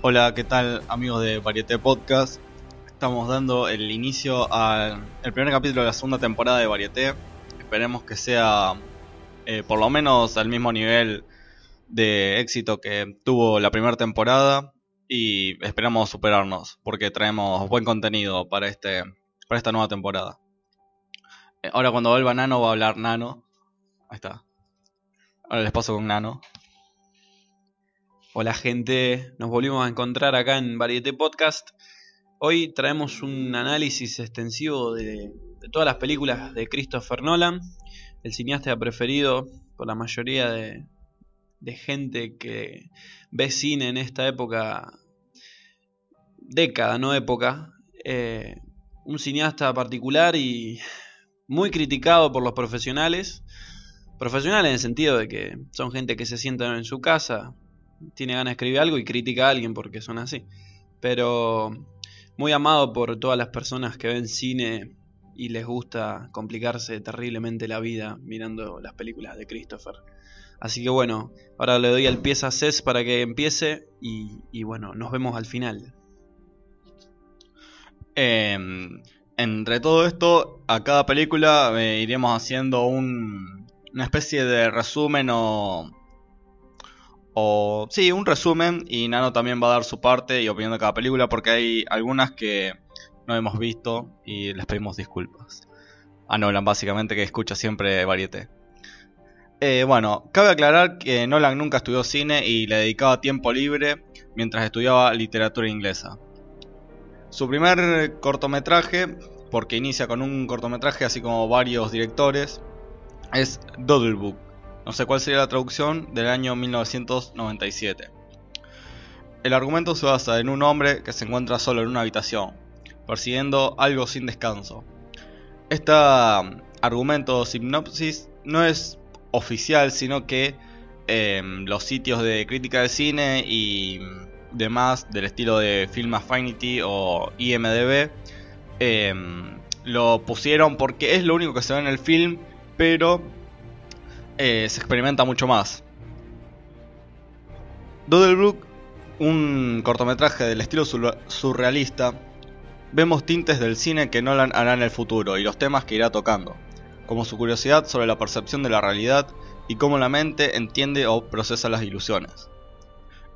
Hola, ¿qué tal amigos de Varieté Podcast? Estamos dando el inicio al primer capítulo de la segunda temporada de Varieté. Esperemos que sea eh, por lo menos al mismo nivel de éxito que tuvo la primera temporada y esperamos superarnos porque traemos buen contenido para, este, para esta nueva temporada. Eh, ahora cuando vuelva Nano va a hablar Nano. Ahí está. Ahora les paso con Nano. Hola gente, nos volvimos a encontrar acá en Varieté Podcast. Hoy traemos un análisis extensivo de, todas las películas de Christopher Nolan, el cineasta preferido por la mayoría de, de gente que ve cine en esta época, década, no época. Eh, un cineasta particular y muy criticado por los profesionales. Profesionales en el sentido de que son gente que se sienta en su casa, tiene ganas de escribir algo y critica a alguien porque son así. Pero muy amado por todas las personas que ven cine y les gusta complicarse terriblemente la vida mirando las películas de Christopher. Así que bueno, ahora le doy el pie a Cés para que empiece y, bueno, nos vemos al final. Eh, entre todo esto, a cada película eh, iremos haciendo un, una especie de resumen o, Sí, un resumen y Nano también va a dar su parte y opinión de cada película porque hay algunas que no hemos visto y les pedimos disculpas. A Nolan básicamente que escucha siempre Varieté. Eh, bueno, cabe aclarar que Nolan nunca estudió cine y le dedicaba tiempo libre mientras estudiaba literatura inglesa. Su primer cortometraje, porque inicia con un cortometraje así como varios directores, es Doodle Book. No sé cuál sería la traducción del año 1997. El argumento se basa en un hombre que se encuentra solo en una habitación, persiguiendo algo sin descanso. Este argumento sinopsis no es oficial, sino que eh, los sitios de crítica de cine y demás del estilo de Film Affinity o IMDB eh, lo pusieron porque es lo único que se ve en el film, pero eh, se experimenta mucho más. Doodlebrook, un cortometraje del estilo surrealista, vemos tintes del cine que Nolan hará en el futuro y los temas que irá tocando como su curiosidad sobre la percepción de la realidad y cómo la mente entiende o procesa las ilusiones.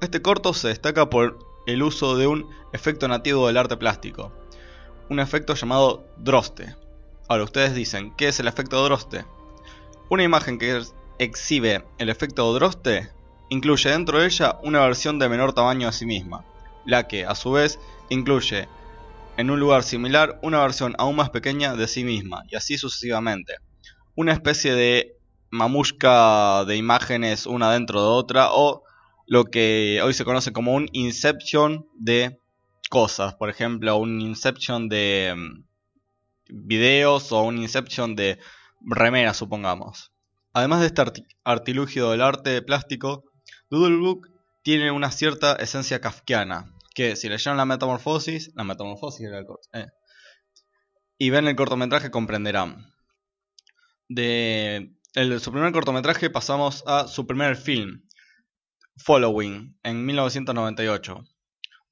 Este corto se destaca por el uso de un efecto nativo del arte plástico, un efecto llamado droste. Ahora ustedes dicen, ¿qué es el efecto droste? Una imagen que exhibe el efecto droste incluye dentro de ella una versión de menor tamaño de sí misma, la que a su vez incluye en un lugar similar una versión aún más pequeña de sí misma, y así sucesivamente. Una especie de mamushka de imágenes una dentro de otra, o lo que hoy se conoce como un inception de cosas, por ejemplo, un inception de mm, videos o un inception de remeras, supongamos. Además de este artilugio del arte plástico, Doodlebook tiene una cierta esencia kafkiana, que si leyeron la metamorfosis, la metamorfosis eh, y ven el cortometraje comprenderán. De el, su primer cortometraje pasamos a su primer film, Following, en 1998.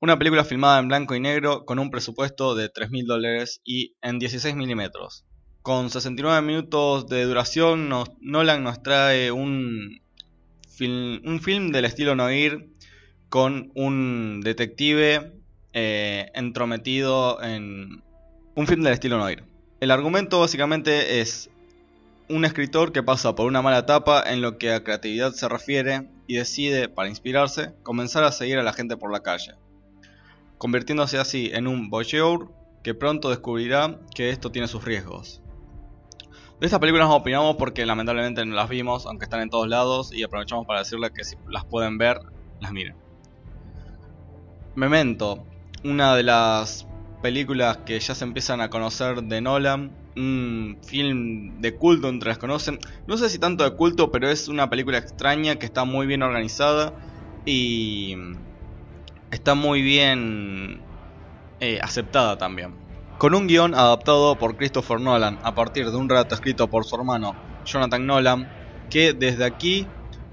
Una película filmada en blanco y negro con un presupuesto de 3.000 dólares y en 16 milímetros. Con 69 minutos de duración, Nolan nos trae un film, un film del estilo noir con un detective eh, entrometido en un film del estilo noir. El argumento básicamente es un escritor que pasa por una mala etapa en lo que a creatividad se refiere y decide, para inspirarse, comenzar a seguir a la gente por la calle, convirtiéndose así en un voyeur que pronto descubrirá que esto tiene sus riesgos. De esta película nos opinamos porque lamentablemente no las vimos, aunque están en todos lados, y aprovechamos para decirles que si las pueden ver, las miren. Memento, una de las películas que ya se empiezan a conocer de Nolan, un film de culto entre las conocen, no sé si tanto de culto, pero es una película extraña que está muy bien organizada y está muy bien eh, aceptada también. Con un guion adaptado por Christopher Nolan a partir de un relato escrito por su hermano Jonathan Nolan, que desde aquí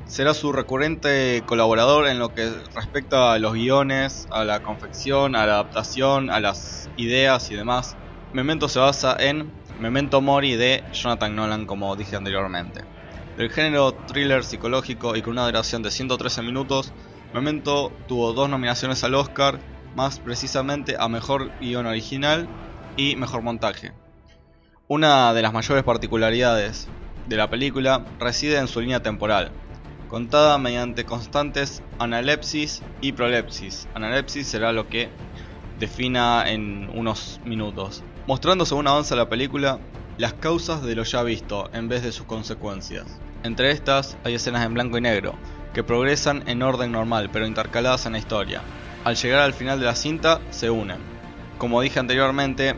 será su recurrente colaborador en lo que respecta a los guiones, a la confección, a la adaptación, a las ideas y demás. Memento se basa en Memento Mori de Jonathan Nolan, como dije anteriormente. Del género thriller psicológico y con una duración de 113 minutos, Memento tuvo dos nominaciones al Oscar, más precisamente a Mejor Guión Original y Mejor Montaje. Una de las mayores particularidades de la película reside en su línea temporal, contada mediante constantes analepsis y prolepsis. Analepsis será lo que defina en unos minutos, mostrando según avanza la película las causas de lo ya visto en vez de sus consecuencias. Entre estas hay escenas en blanco y negro, que progresan en orden normal pero intercaladas en la historia. Al llegar al final de la cinta se unen. Como dije anteriormente,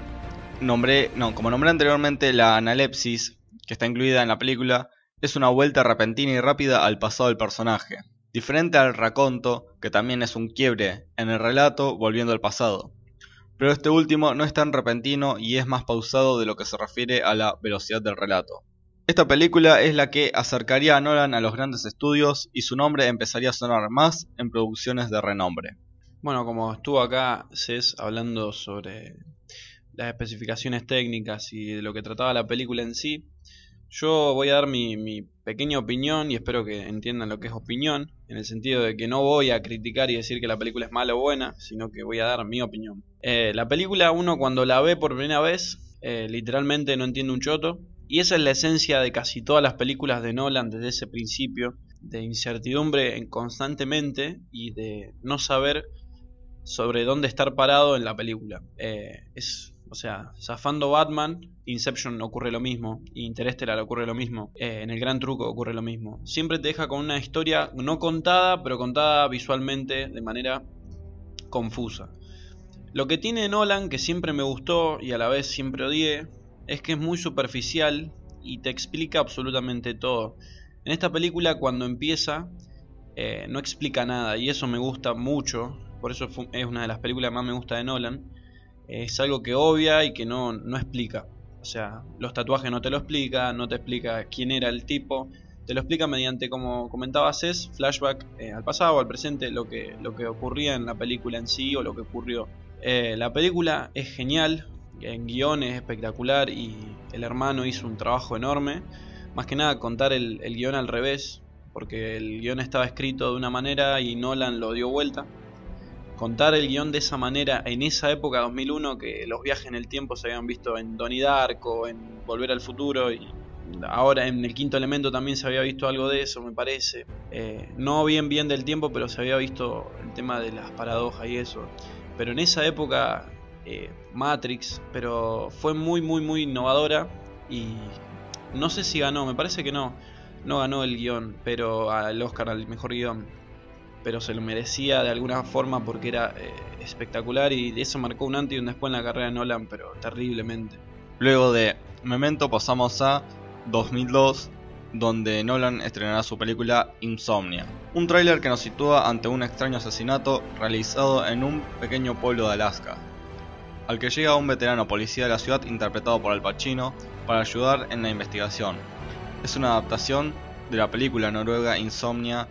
nombré, no, como nombré anteriormente la analepsis que está incluida en la película es una vuelta repentina y rápida al pasado del personaje, diferente al raconto, que también es un quiebre en el relato volviendo al pasado. Pero este último no es tan repentino y es más pausado de lo que se refiere a la velocidad del relato. Esta película es la que acercaría a Nolan a los grandes estudios y su nombre empezaría a sonar más en producciones de renombre. Bueno, como estuvo acá Cés hablando sobre las especificaciones técnicas y de lo que trataba la película en sí, yo voy a dar mi, pequeña opinión y espero que entiendan lo que es opinión, en el sentido de que no voy a criticar y decir que la película es mala o buena, sino que voy a dar mi opinión. Eh, la película uno cuando la ve por primera vez, eh, literalmente no entiende un choto, y esa es la esencia de casi todas las películas de Nolan desde ese principio, de incertidumbre constantemente y de no saber sobre dónde estar parado en la película. Eh, es o sea, zafando Batman, Inception ocurre lo mismo, Interstellar ocurre lo mismo, eh, en el Gran Truco ocurre lo mismo. Siempre te deja con una historia no contada, pero contada visualmente de manera confusa. Lo que tiene Nolan, que siempre me gustó y a la vez siempre odié, es que es muy superficial y te explica absolutamente todo. En esta película cuando empieza eh, no explica nada y eso me gusta mucho, por eso es una de las películas que más me gusta de Nolan es algo que obvia y que no, no explica. O sea, los tatuajes no te lo explica, no te explica quién era el tipo, te lo explica mediante, como comentaba Cés, flashback eh, al pasado, al presente, lo que, lo que ocurría en la película en sí o lo que ocurrió. Eh, la película es genial, en guion es espectacular y el hermano hizo un trabajo enorme. Más que nada contar el, el guion al revés, porque el guion estaba escrito de una manera y Nolan lo dio vuelta contar el guion de esa manera en esa época 2001 que los viajes en el tiempo se habían visto en Donnie Darko, en Volver al Futuro y ahora en el quinto elemento también se había visto algo de eso me parece. Eh, no bien bien del tiempo pero se había visto el tema de las paradojas y eso. Pero en esa época eh, Matrix pero fue muy muy muy innovadora y no sé si ganó me parece que no no ganó el guion pero al Oscar al mejor guion pero se lo merecía de alguna forma porque era eh, espectacular y eso marcó un antes y un después en la carrera de Nolan, pero terriblemente. Luego de Memento pasamos a 2002, donde Nolan estrenará su película Insomnia, un tráiler que nos sitúa ante un extraño asesinato realizado en un pequeño pueblo de Alaska, al que llega un veterano policía de la ciudad interpretado por Al Pacino para ayudar en la investigación. Es una adaptación de la película noruega Insomnia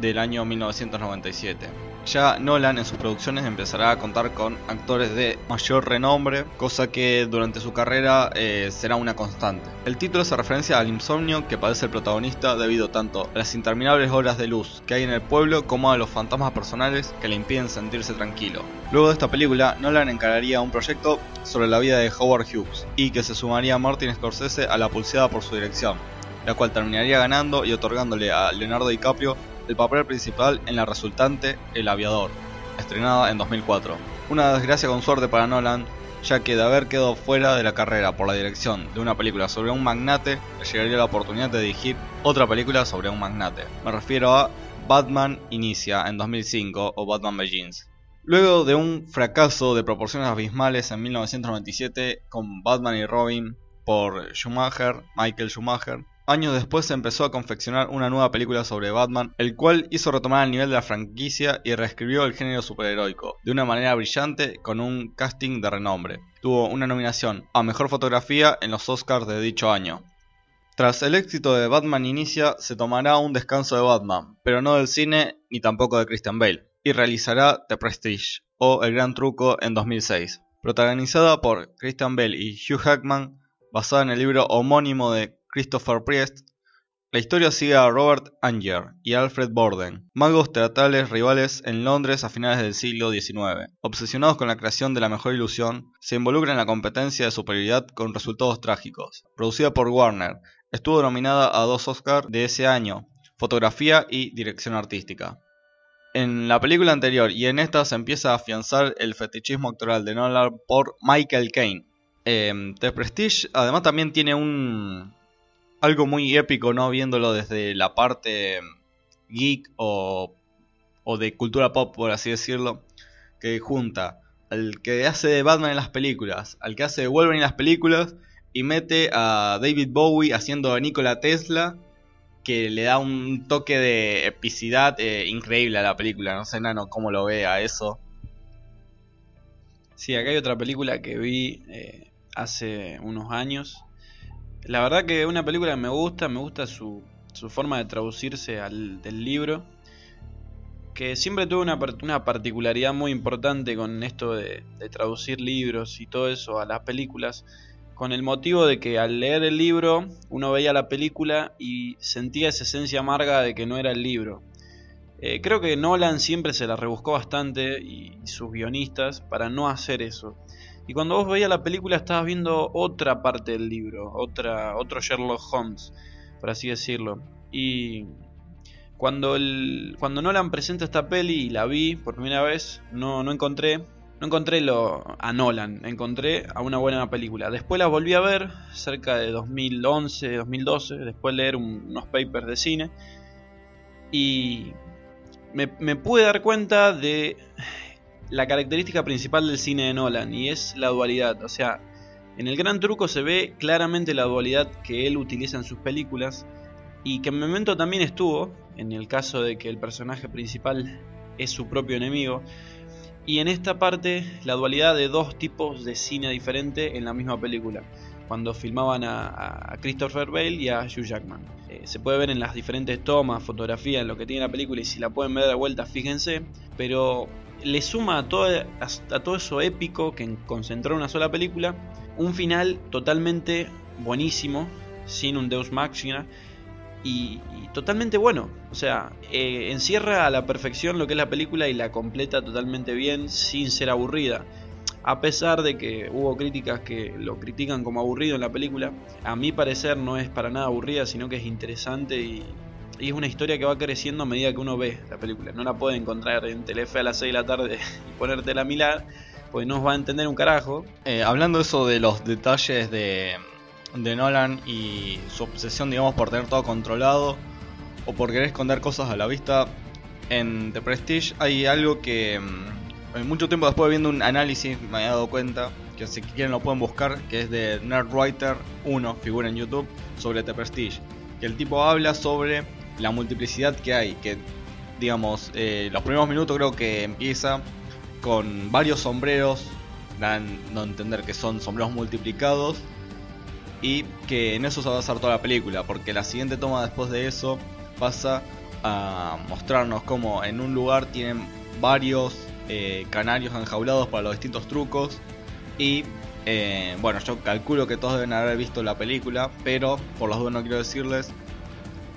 del año 1997. Ya Nolan en sus producciones empezará a contar con actores de mayor renombre, cosa que durante su carrera eh, será una constante. El título hace referencia al insomnio que padece el protagonista debido tanto a las interminables horas de luz que hay en el pueblo como a los fantasmas personales que le impiden sentirse tranquilo. Luego de esta película, Nolan encararía un proyecto sobre la vida de Howard Hughes y que se sumaría a Martin Scorsese a la pulseada por su dirección, la cual terminaría ganando y otorgándole a Leonardo DiCaprio el papel principal en la resultante El Aviador, estrenada en 2004. Una desgracia con suerte para Nolan, ya que de haber quedado fuera de la carrera por la dirección de una película sobre un magnate, le llegaría la oportunidad de dirigir otra película sobre un magnate. Me refiero a Batman Inicia en 2005 o Batman Begins. Luego de un fracaso de proporciones abismales en 1997 con Batman y Robin por Schumacher, Michael Schumacher, Años después empezó a confeccionar una nueva película sobre Batman, el cual hizo retomar el nivel de la franquicia y reescribió el género superheroico de una manera brillante con un casting de renombre. Tuvo una nominación a Mejor Fotografía en los Oscars de dicho año. Tras el éxito de Batman Inicia, se tomará un descanso de Batman, pero no del cine ni tampoco de Christian Bale, y realizará The Prestige, o El Gran Truco, en 2006. Protagonizada por Christian Bale y Hugh Jackman, basada en el libro homónimo de Christopher Priest, la historia sigue a Robert Anger y Alfred Borden, magos teatrales rivales en Londres a finales del siglo XIX. Obsesionados con la creación de la mejor ilusión, se involucran en la competencia de superioridad con resultados trágicos. Producida por Warner, estuvo nominada a dos Oscars de ese año, fotografía y dirección artística. En la película anterior y en esta se empieza a afianzar el fetichismo actoral de Nolan por Michael Caine. Eh, The Prestige además también tiene un, algo muy épico, ¿no? Viéndolo desde la parte geek o, o de cultura pop, por así decirlo, que junta al que hace de Batman en las películas, al que hace de Wolverine en las películas, y mete a David Bowie haciendo de Nikola Tesla, que le da un toque de epicidad eh, increíble a la película. No sé, Nano, cómo lo ve a eso. Sí, acá hay otra película que vi eh, hace unos años, la verdad que una película me gusta, me gusta su, su forma de traducirse al, del libro. Que siempre tuvo una, una particularidad muy importante con esto de, traducir libros y todo eso a las películas. Con el motivo de que al leer el libro uno veía la película y sentía esa esencia amarga de que no era el libro. Eh, creo que Nolan siempre se la rebuscó bastante y sus guionistas para no hacer eso. Y cuando vos veías la película estabas viendo otra parte del libro, otra, otro Sherlock Holmes, por así decirlo. Y cuando, el, cuando Nolan presenta esta peli y la vi por primera vez, no, no encontré no encontré lo, a Nolan, encontré a una buena película. Después la volví a ver, cerca de 2011, 2012, después de leer unos papers de cine. Y me, me pude dar cuenta de la característica principal del cine de Nolan y es la dualidad. O sea, en el gran truco se ve claramente la dualidad que él utiliza en sus películas y que en momento también estuvo, en el caso de que el personaje principal es su propio enemigo. Y en esta parte, la dualidad de dos tipos de cine diferente en la misma película, cuando filmaban a, Christopher Bale y a Hugh Jackman. Eh, se puede ver en las diferentes tomas, fotografías, lo que tiene la película, y si la pueden ver de vuelta, fíjense. Pero le suma a todo, a, todo eso épico que concentró en una sola película un final totalmente buenísimo, sin un Deus Machina y, totalmente bueno. O sea, eh, encierra a la perfección lo que es la película y la completa totalmente bien sin ser aburrida. A pesar de que hubo críticas que lo critican como aburrido en la película, a mi parecer no es para nada aburrida, sino que es interesante y, y es una historia que va creciendo a medida que uno ve la película. No la puede encontrar en Telefe a las 6 de la tarde y ponértela a mirar, pues no va a entender un carajo. Eh, hablando eso de los detalles de, de Nolan y su obsesión, digamos, por tener todo controlado o por querer esconder cosas a la vista, en The Prestige hay algo que mm, mucho tiempo después viendo un análisis me he dado cuenta que si quieren lo pueden buscar, que es de Nerdwriter 1, figura en YouTube, sobre The Prestige. Que el tipo habla sobre la multiplicidad que hay, que digamos, eh, los primeros minutos creo que empieza con varios sombreros, dan no entender que son sombreros multiplicados y que en eso se va a basar toda la película, porque la siguiente toma después de eso pasa a mostrarnos como en un lugar tienen varios eh, canarios enjaulados para los distintos trucos y eh, bueno, yo calculo que todos deben haber visto la película, pero por las dudas no quiero decirles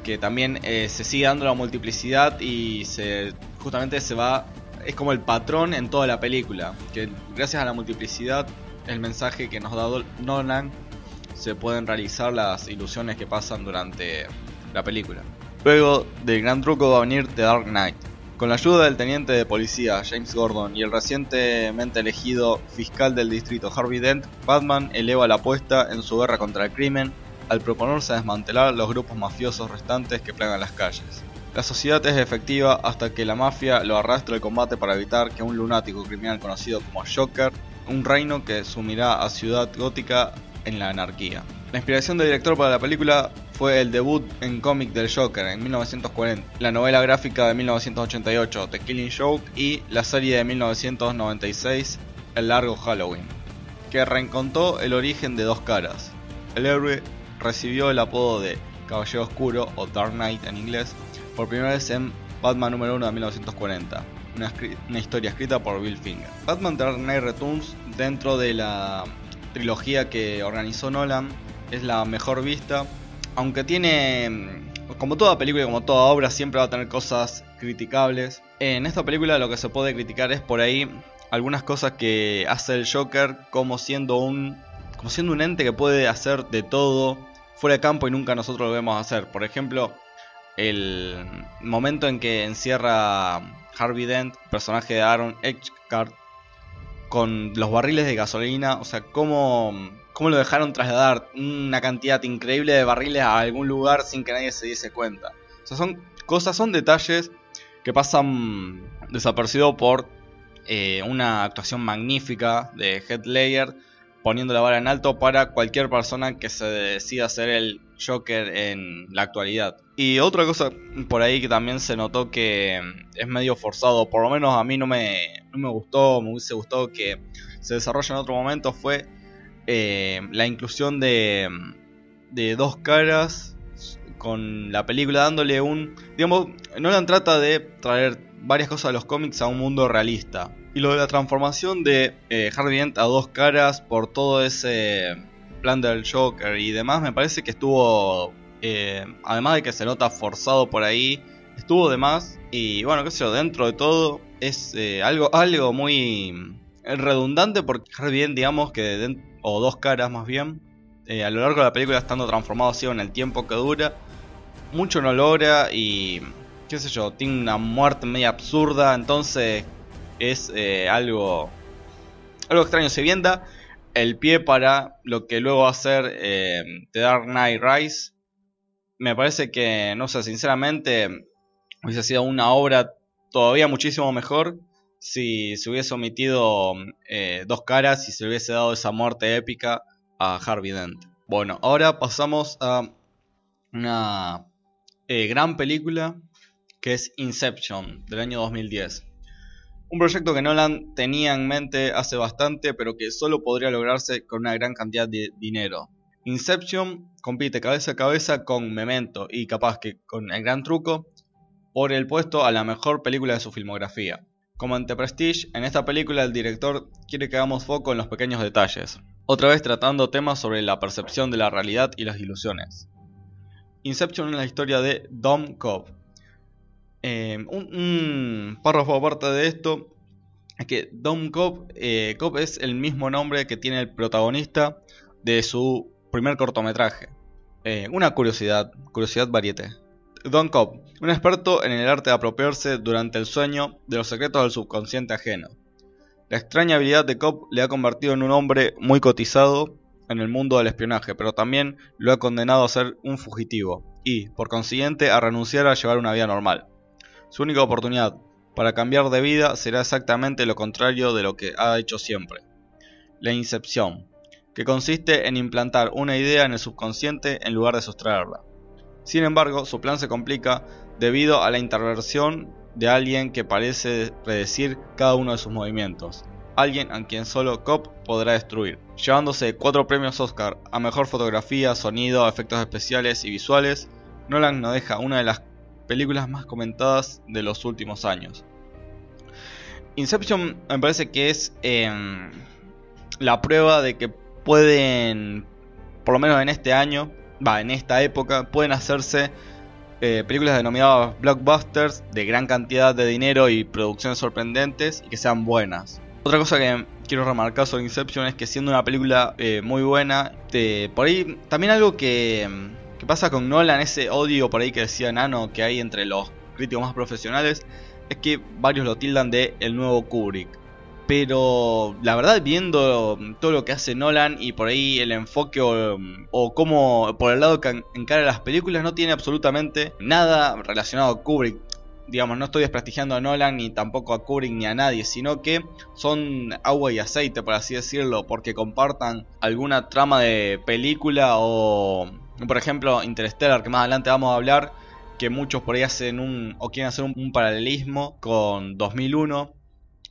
que también eh, se sigue dando la multiplicidad y se justamente se va es como el patrón en toda la película que gracias a la multiplicidad el mensaje que nos da Nolan se pueden realizar las ilusiones que pasan durante la película. Luego del gran truco va a venir The Dark Knight. Con la ayuda del teniente de policía James Gordon y el recientemente elegido fiscal del distrito Harvey Dent, Batman eleva la apuesta en su guerra contra el crimen al proponerse desmantelar los grupos mafiosos restantes que plagan las calles. La sociedad es efectiva hasta que la mafia lo arrastra al combate para evitar que un lunático criminal conocido como Joker, un reino que sumirá a Ciudad Gótica en la anarquía. La inspiración del director para la película fue el debut en cómic del Joker en 1940, la novela gráfica de 1988 The Killing Joke y la serie de 1996 El largo Halloween, que reencontró el origen de dos caras, el héroe recibió el apodo de Caballero Oscuro o Dark Knight en inglés por primera vez en Batman número 1 de 1940, una, historia escrita por Bill Finger. Batman Dark Knight Returns dentro de la trilogía que organizó Nolan es la mejor vista, aunque tiene como toda película y como toda obra siempre va a tener cosas criticables. En esta película lo que se puede criticar es por ahí algunas cosas que hace el Joker como siendo un como siendo un ente que puede hacer de todo fuera de campo y nunca nosotros lo vemos hacer. Por ejemplo, el momento en que encierra Harvey Dent, personaje de Aaron Eckhart, con los barriles de gasolina, o sea, cómo, cómo lo dejaron trasladar una cantidad increíble de barriles a algún lugar sin que nadie se diese cuenta. O sea, son cosas, son detalles que pasan desapercibidos por eh, una actuación magnífica de Headlayer poniendo la vara en alto para cualquier persona que se decida hacer el Joker en la actualidad. Y otra cosa por ahí que también se notó que es medio forzado, por lo menos a mí no me, no me gustó, me hubiese gustado que se desarrolle en otro momento, fue eh, la inclusión de, de dos caras con la película dándole un... Digamos, Nolan trata de traer varias cosas de los cómics a un mundo realista. Y lo de la transformación de eh, Harvey Dent a dos caras por todo ese plan del Joker y demás, me parece que estuvo, eh, además de que se nota forzado por ahí, estuvo de más. Y bueno, qué sé yo, dentro de todo es eh, algo, algo muy redundante porque Harvey Dent, digamos que, o dos caras más bien, a lo largo de la película estando transformado así en el tiempo que dura, mucho no logra y qué sé yo, tiene una muerte media absurda, entonces es eh, algo, algo extraño. Se vienda el pie para lo que luego va a ser eh, The Dark Knight Rise. Me parece que, no sé, sinceramente, hubiese sido una obra todavía muchísimo mejor si se hubiese omitido eh, dos caras y se hubiese dado esa muerte épica a Harvey Dent. Bueno, ahora pasamos a una gran película que es Inception del año 2010. Un proyecto que Nolan tenía en mente hace bastante, pero que solo podría lograrse con una gran cantidad de dinero. Inception compite cabeza a cabeza con Memento y capaz que con El Gran Truco por el puesto a la mejor película de su filmografía. Como ante Prestige, en esta película el director quiere que hagamos foco en los pequeños detalles, otra vez tratando temas sobre la percepción de la realidad y las ilusiones. Inception es la historia de Dom Cobb, eh, un, párrafo aparte de esto es que Dom Cobb, eh, es el mismo nombre que tiene el protagonista de su primer cortometraje. Eh, una curiosidad, curiosidad variete. Don Cobb, un experto en el arte de apropiarse durante el sueño de los secretos del subconsciente ajeno. La extraña habilidad de Cobb le ha convertido en un hombre muy cotizado en el mundo del espionaje, pero también lo ha condenado a ser un fugitivo y, por consiguiente, a renunciar a llevar una vida normal. Su única oportunidad para cambiar de vida será exactamente lo contrario de lo que ha hecho siempre. La incepción, que consiste en implantar una idea en el subconsciente en lugar de sustraerla. Sin embargo, su plan se complica debido a la intervención de alguien que parece predecir cada uno de sus movimientos, alguien a quien solo Cobb podrá destruir, llevándose cuatro premios Oscar a mejor fotografía, sonido, efectos especiales y visuales. Nolan nos deja una de las películas más comentadas de los últimos años. Inception me parece que es em, la prueba de que pueden, por lo menos en este año, va, en esta época, pueden hacerse eh, películas denominadas blockbusters de gran cantidad de dinero y producciones sorprendentes y que sean buenas. Otra cosa que quiero remarcar sobre Inception es que siendo una película eh, muy buena, por ahí también algo que em, ¿Qué pasa con Nolan? Ese odio por ahí que decía Nano que hay entre los críticos más profesionales es que varios lo tildan de el nuevo Kubrick. Pero la verdad, viendo todo lo que hace Nolan y por ahí el enfoque o, cómo por el lado que encara las películas, no tiene absolutamente nada relacionado a Kubrick digamos, no estoy desprestigiando a Nolan ni tampoco a Kubrick ni a nadie, sino que son agua y aceite, por así decirlo, porque compartan alguna trama de película o por ejemplo, Interstellar, que más adelante vamos a hablar, que muchos por ahí hacen un, o quieren hacer un, paralelismo con 2001.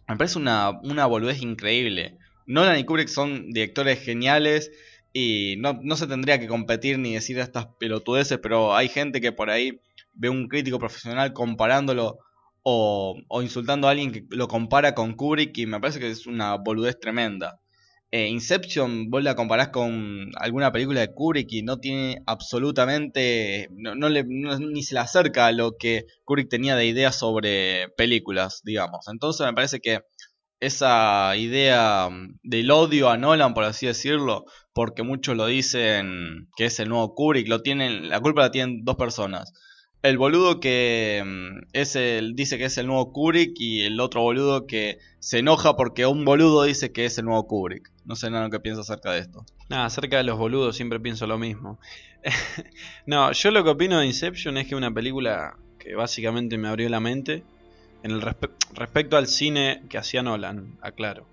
Me parece una, una boludez increíble. Nolan y Kubrick son directores geniales Y no, no se tendría que competir ni decir estas pelotudeces, pero hay gente que por ahí ve un crítico profesional comparándolo o, o insultando a alguien que lo compara con Kubrick y me parece que es una boludez tremenda. Eh, Inception, vos la comparás con alguna película de Kubrick y no tiene absolutamente, no, no le, ni se le acerca a lo que Kubrick tenía de ideas sobre películas, digamos. Entonces me parece que esa idea mm, del odio a Nolan, por así decirlo, porque muchos lo dicen que es el nuevo Kubrick, lo tienen, la culpa la tienen dos personas. El boludo que mm, es el, dice que es el nuevo Kubrick y el otro boludo que se enoja porque un boludo dice que es el nuevo Kubrick. No sé nada lo que piensa acerca de esto. Nada, acerca de los boludos siempre pienso lo mismo. no, yo lo que opino de Inception es que una película que básicamente me abrió la mente en el respe- respecto al cine que hacía Nolan, aclaro.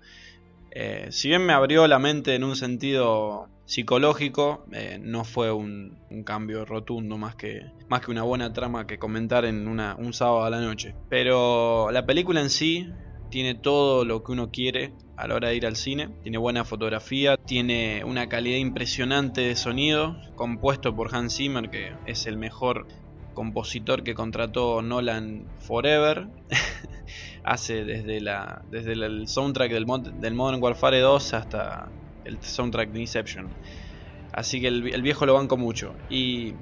Eh, si bien me abrió la mente en un sentido psicológico, eh, no fue un, cambio rotundo más que, más que una buena trama que comentar en una, un sábado a la noche. Pero la película en sí tiene todo lo que uno quiere a la hora de ir al cine. Tiene buena fotografía, tiene una calidad impresionante de sonido, compuesto por Hans Zimmer, que es el mejor compositor que contrató Nolan Forever. Hace desde, la, desde el soundtrack del, del Modern Warfare 2 hasta el soundtrack de Inception. Así que el, viejo lo banco mucho. Y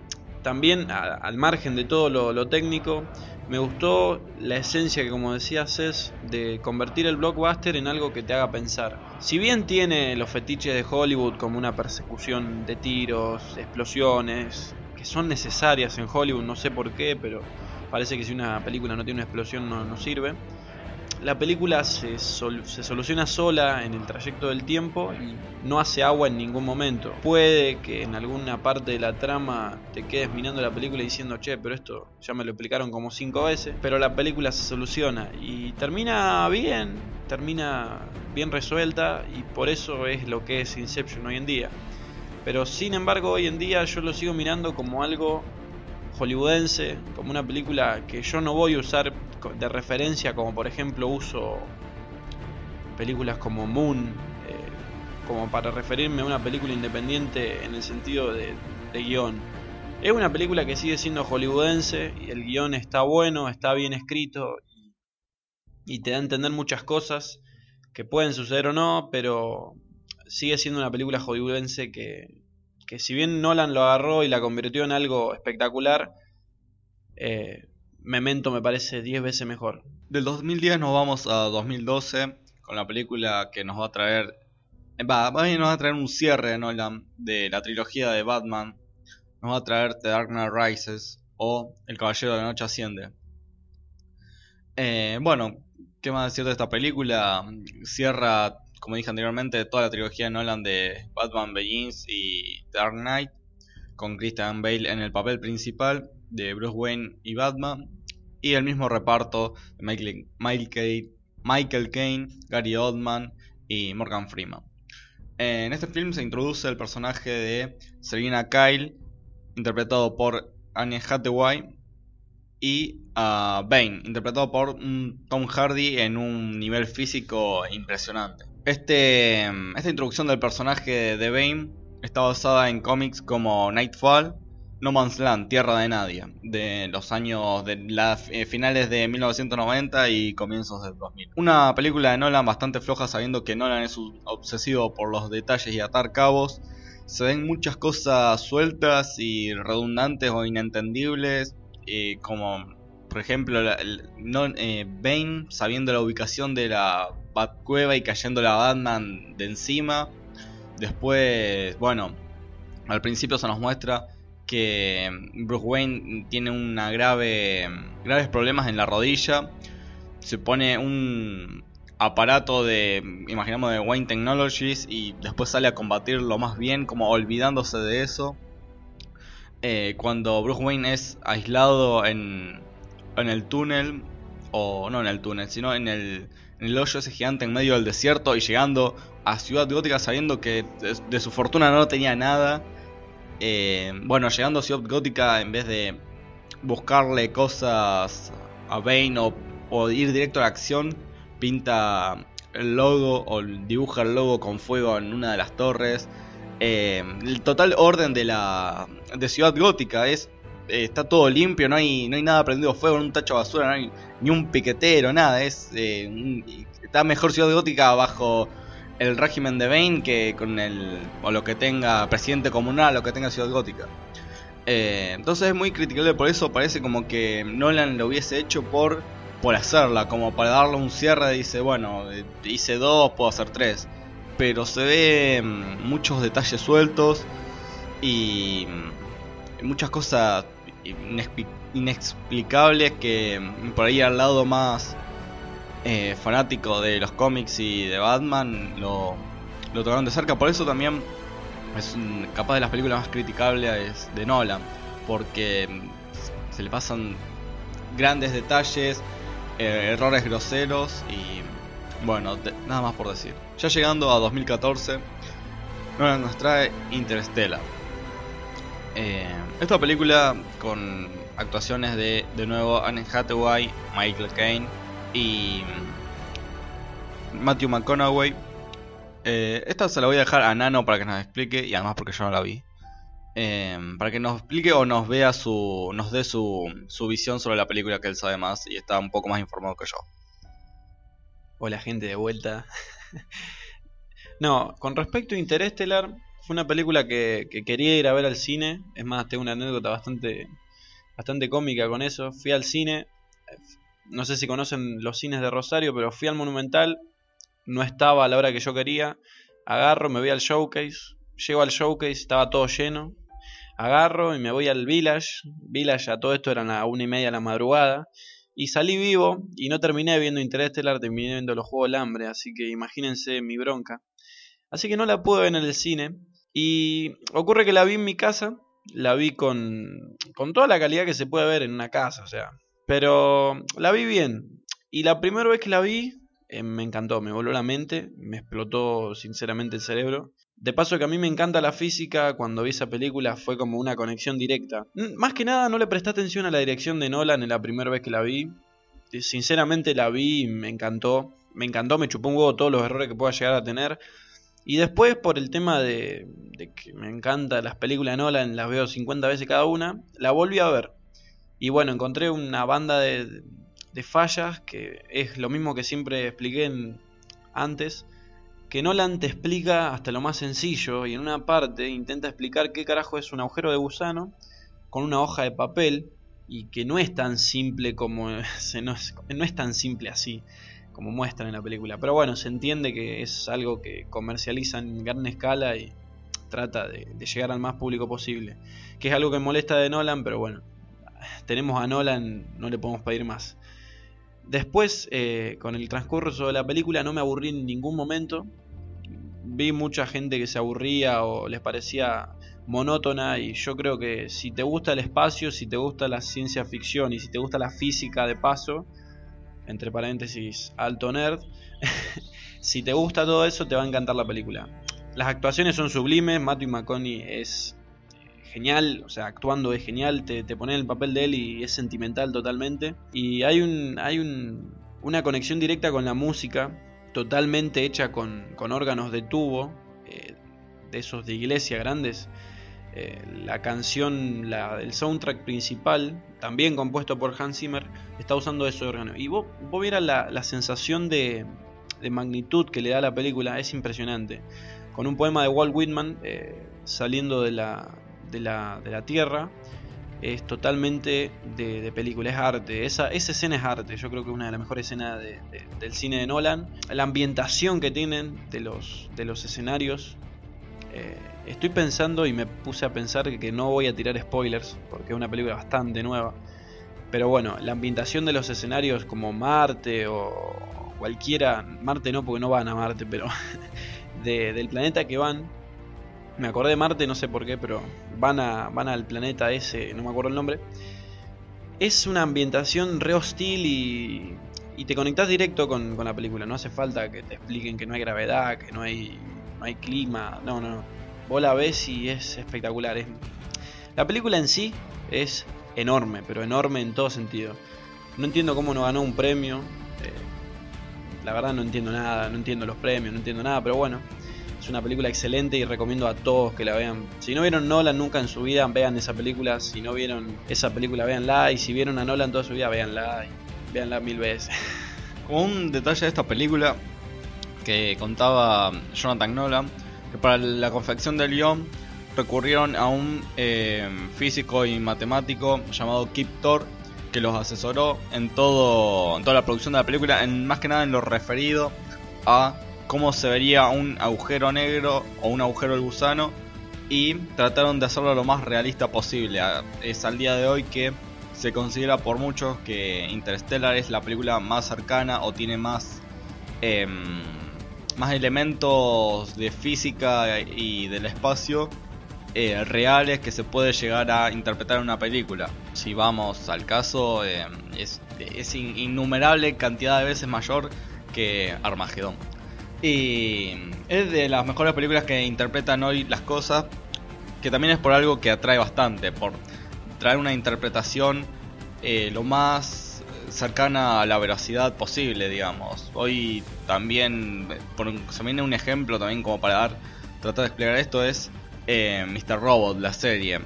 también, al margen de todo lo, técnico, me gustó la esencia que, como decías, es de convertir el blockbuster en algo que te haga pensar. Si bien tiene los fetiches de Hollywood como una persecución de tiros, explosiones, que son necesarias en Hollywood, no sé por qué, pero parece que si una película no tiene una explosión no sirve. La película se, se soluciona sola en el trayecto del tiempo y no hace agua en ningún momento. Puede que en alguna parte de la trama te quedes mirando la película diciendo, che, pero esto ya me lo explicaron como cinco veces. Pero la película se soluciona y termina bien, termina bien resuelta y por eso es lo que es Inception hoy en día. Pero sin embargo hoy en día yo lo sigo mirando como algo hollywoodense, como una película que yo no voy a usar de referencia, como por ejemplo uso películas como Moon, eh, como para referirme a una película independiente en el sentido de, de guion. Es una película que sigue siendo hollywoodense y el guion está bueno, está bien escrito y, te da a entender muchas cosas que pueden suceder o no, pero sigue siendo una película hollywoodense que, que si bien Nolan lo agarró y la convirtió en algo espectacular, eh, Memento me parece 10 veces mejor. Del 2010 nos vamos a 2012 con la película que nos va a traer. Va, nos va a traer un cierre de Nolan de la trilogía de Batman. Nos va a traer The Dark Knight Rises o El Caballero de la Noche Asciende. Eh, bueno, ¿qué más decir de esta película? Cierra, como dije anteriormente, toda la trilogía de Nolan de Batman Begins y The Dark Knight, con Christian Bale en el papel principal de Bruce Wayne y Batman, y el mismo reparto de Michael, Michael, Gary Oldman y Morgan Freeman. En este film se introduce el personaje de Selina Kyle, interpretado por Anne Hathaway, y a Bane, interpretado por mm, Tom Hardy en un nivel físico impresionante. Este, esta introducción del personaje de Bane está basada en cómics como Nightfall, No Man's Land, Tierra de Nadie, de los años de las eh, finales de 1990 y comienzos del 2000. Una película de Nolan bastante floja sabiendo que Nolan es un obsesivo por los detalles y atar cabos. Se ven muchas cosas sueltas y redundantes o inentendibles, eh, como por ejemplo la- eh, Bane sabiendo la ubicación de la Batcueva y cayendo la Batman de encima. Después, bueno, al principio se nos muestra que Bruce Wayne tiene una grave graves problemas en la rodilla. Se pone un aparato de imaginamos de Wayne Technologies y después sale a combatirlo más bien como olvidándose de eso. Eh, cuando Bruce Wayne es aislado en, en el túnel o no en el túnel, sino en el en el hoyo ese gigante en medio del desierto y llegando a Ciudad Gótica sabiendo que de su fortuna no tenía nada. Eh, bueno, llegando a Ciudad Gótica en vez de buscarle cosas a Bane o, ir directo a la acción, pinta el logo o dibuja el logo con fuego en una de las torres. eh, el total orden de la de Ciudad Gótica es eh, está todo limpio, no hay no hay nada prendido fuego, un tacho de basura, no hay ni un piquetero, nada, es eh, está mejor Ciudad Gótica bajo el régimen de Bane que con el o lo que tenga presidente comunal, lo que tenga Ciudad Gótica. Eh, entonces es muy criticable por eso, parece como que Nolan lo hubiese hecho por por hacerla, como para darle un cierre, dice, bueno, eh, hice dos, puedo hacer tres. Pero se ve mm, muchos detalles sueltos y mm, muchas cosas inexplicables que mm, por ahí al lado más eh, fanático de los cómics y de Batman lo, lo tocaron de cerca. Por eso también es un- capaz de las películas más criticables de Nolan, porque mm, se le pasan grandes detalles, eh, errores groseros y bueno, nada más por decir. Ya llegando a 2014, Nolan nos trae Interstellar. Eh, esta película con actuaciones de de nuevo Anne Hathaway, Michael Caine y mm, Matthew McConaughey. Eh, esta se la voy a dejar a Nano para que nos explique y además porque yo no la vi. Eh, para que nos explique o nos vea su. nos dé su, su visión sobre la película que él sabe más y está un poco más informado que yo. Hola gente de vuelta. no, con respecto a Interestelar, fue una película que, que quería ir a ver al cine. Es más, tengo una anécdota bastante, bastante cómica con eso. Fui al cine, no sé si conocen los cines de Rosario, pero fui al Monumental, no estaba a la hora que yo quería. Agarro, me voy al showcase, llego al showcase, estaba todo lleno. Agarro y me voy al Village. Village, a todo esto eran a una y media de la madrugada. Y salí vivo y no terminé viendo Interestelar, terminé viendo los Juegos del Hambre, así que imagínense mi bronca. Así que no la pude ver en el cine. Y ocurre que la vi en mi casa, la vi con, con toda la calidad que se puede ver en una casa, o sea. Pero la vi bien. Y la primera vez que la vi, eh, me encantó, me voló la mente, me explotó sinceramente el cerebro. De paso que a mí me encanta la física, cuando vi esa película fue como una conexión directa. Mm, Más que nada no le presté atención a la dirección de Nolan en la primera vez que la vi. Eh, Sinceramente la vi y me encantó. Me encantó, me chupó un huevo todos los errores que pueda llegar a tener. Y después por el tema de, de que me encantan las películas de Nolan, las veo 50 veces cada una, la volví a ver. Y bueno, encontré una banda de, fallas que es lo mismo que siempre expliqué antes que Nolan te explica hasta lo más sencillo y en una parte intenta explicar qué carajo es un agujero de gusano con una hoja de papel y que no es tan simple como se no es, no es tan simple así como muestran en la película. Pero bueno, se entiende que es algo que comercializan en gran escala y trata de, de llegar al más público posible. Que es algo que molesta de Nolan, pero bueno, tenemos a Nolan, no le podemos pedir más. Después, eh, con el transcurso de la película, no me aburrí en ningún momento. Vi mucha gente que se aburría o les parecía monótona y yo creo que si te gusta el espacio, si te gusta la ciencia ficción y si te gusta la física de paso, entre paréntesis, alto nerd, si te gusta todo eso te va a encantar la película. Las actuaciones son sublimes, Matthew McConaughey es genial, o sea, actuando es genial, te, te pone el papel de él y es sentimental totalmente. Y hay un hay un, una conexión directa con la música, totalmente hecha con, con órganos de tubo, eh, de esos de iglesia grandes. Eh, la canción, la, el soundtrack principal, también compuesto por Hans Zimmer, está usando ese órgano. Y vos, vos vieras la, la sensación de, de magnitud que le da la película, es impresionante. Con un poema de Walt Whitman eh, saliendo de la, de la, de la tierra, es totalmente de, de película, es arte. Esa, esa escena es arte, yo creo que es una de las mejores escenas de- de- del cine de Nolan. La ambientación que tienen de los, de los escenarios. eh, estoy pensando y me puse a pensar que no voy a tirar spoilers, porque es una película bastante nueva. Pero bueno, la ambientación de los escenarios como Marte o cualquiera, Marte no porque no van a Marte, pero de- del planeta que van, me acordé de Marte, no sé por qué, pero van, a, van al planeta ese, no me acuerdo el nombre. Es una ambientación re hostil y, y te conectas directo con, con la película. No hace falta que te expliquen que no hay gravedad, que no hay, no hay clima. No, no. Vos la ves y es espectacular. Es... La película en sí es enorme, pero enorme en todo sentido. No entiendo cómo no ganó un premio. eh, la verdad no entiendo nada, no entiendo los premios, no entiendo nada, pero bueno. Es una película excelente y recomiendo a todos que la vean. Si no vieron Nolan nunca en su vida, vean esa película. Si no vieron esa película, véanla. Y si vieron a Nolan toda su vida, véanla. Y véanla mil veces. Como un detalle de esta película que contaba Jonathan Nolan, que para la confección del guion recurrieron a un eh, físico y matemático llamado Kip Thor que los asesoró en todo en toda la producción de la película, en, más que nada en lo referido a cómo se vería un agujero negro o un agujero del gusano y trataron de hacerlo lo más realista posible. Es al día de hoy que se considera por muchos que Interstellar es la película más cercana o tiene más em, más elementos de física y del espacio eh, reales que se puede llegar a interpretar en una película. Si vamos al caso, em, es, es innumerable cantidad de veces mayor que Armagedón. Y es de las mejores películas que interpretan hoy las cosas, que también es por algo que atrae bastante, por traer una interpretación eh, lo más cercana a la veracidad posible, digamos. Hoy también, por, se viene un ejemplo también como para dar, tratar de explicar esto, es eh, Mr. Robot, la serie,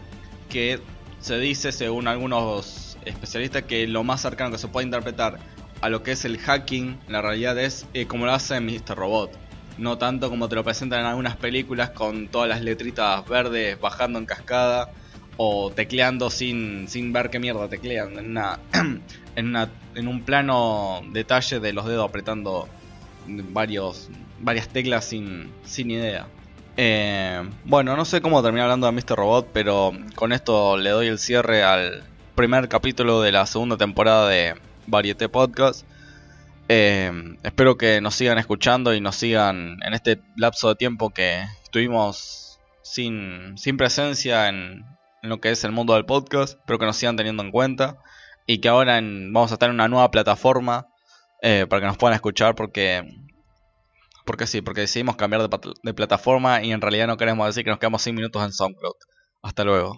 que se dice, según algunos especialistas, que lo más cercano que se puede interpretar a lo que es el hacking, la realidad es eh, como lo hace Mr. Robot. No tanto como te lo presentan en algunas películas con todas las letritas verdes bajando en cascada o tecleando sin, sin ver qué mierda teclean. En, una, en, una, en un plano detalle de los dedos apretando varios, varias teclas sin, sin idea. Eh, bueno, no sé cómo terminar hablando de Mr. Robot, pero con esto le doy el cierre al primer capítulo de la segunda temporada de Varieté Podcast. Eh, espero que nos sigan escuchando y nos sigan en este lapso de tiempo que estuvimos sin, sin presencia en, lo que es el mundo del podcast. Espero que nos sigan teniendo en cuenta y que ahora vamos a estar en una nueva plataforma eh, para que nos puedan escuchar porque porque sí, porque decidimos cambiar de, plataforma y en realidad no queremos decir que nos quedamos 5 minutos en SoundCloud. Hasta luego.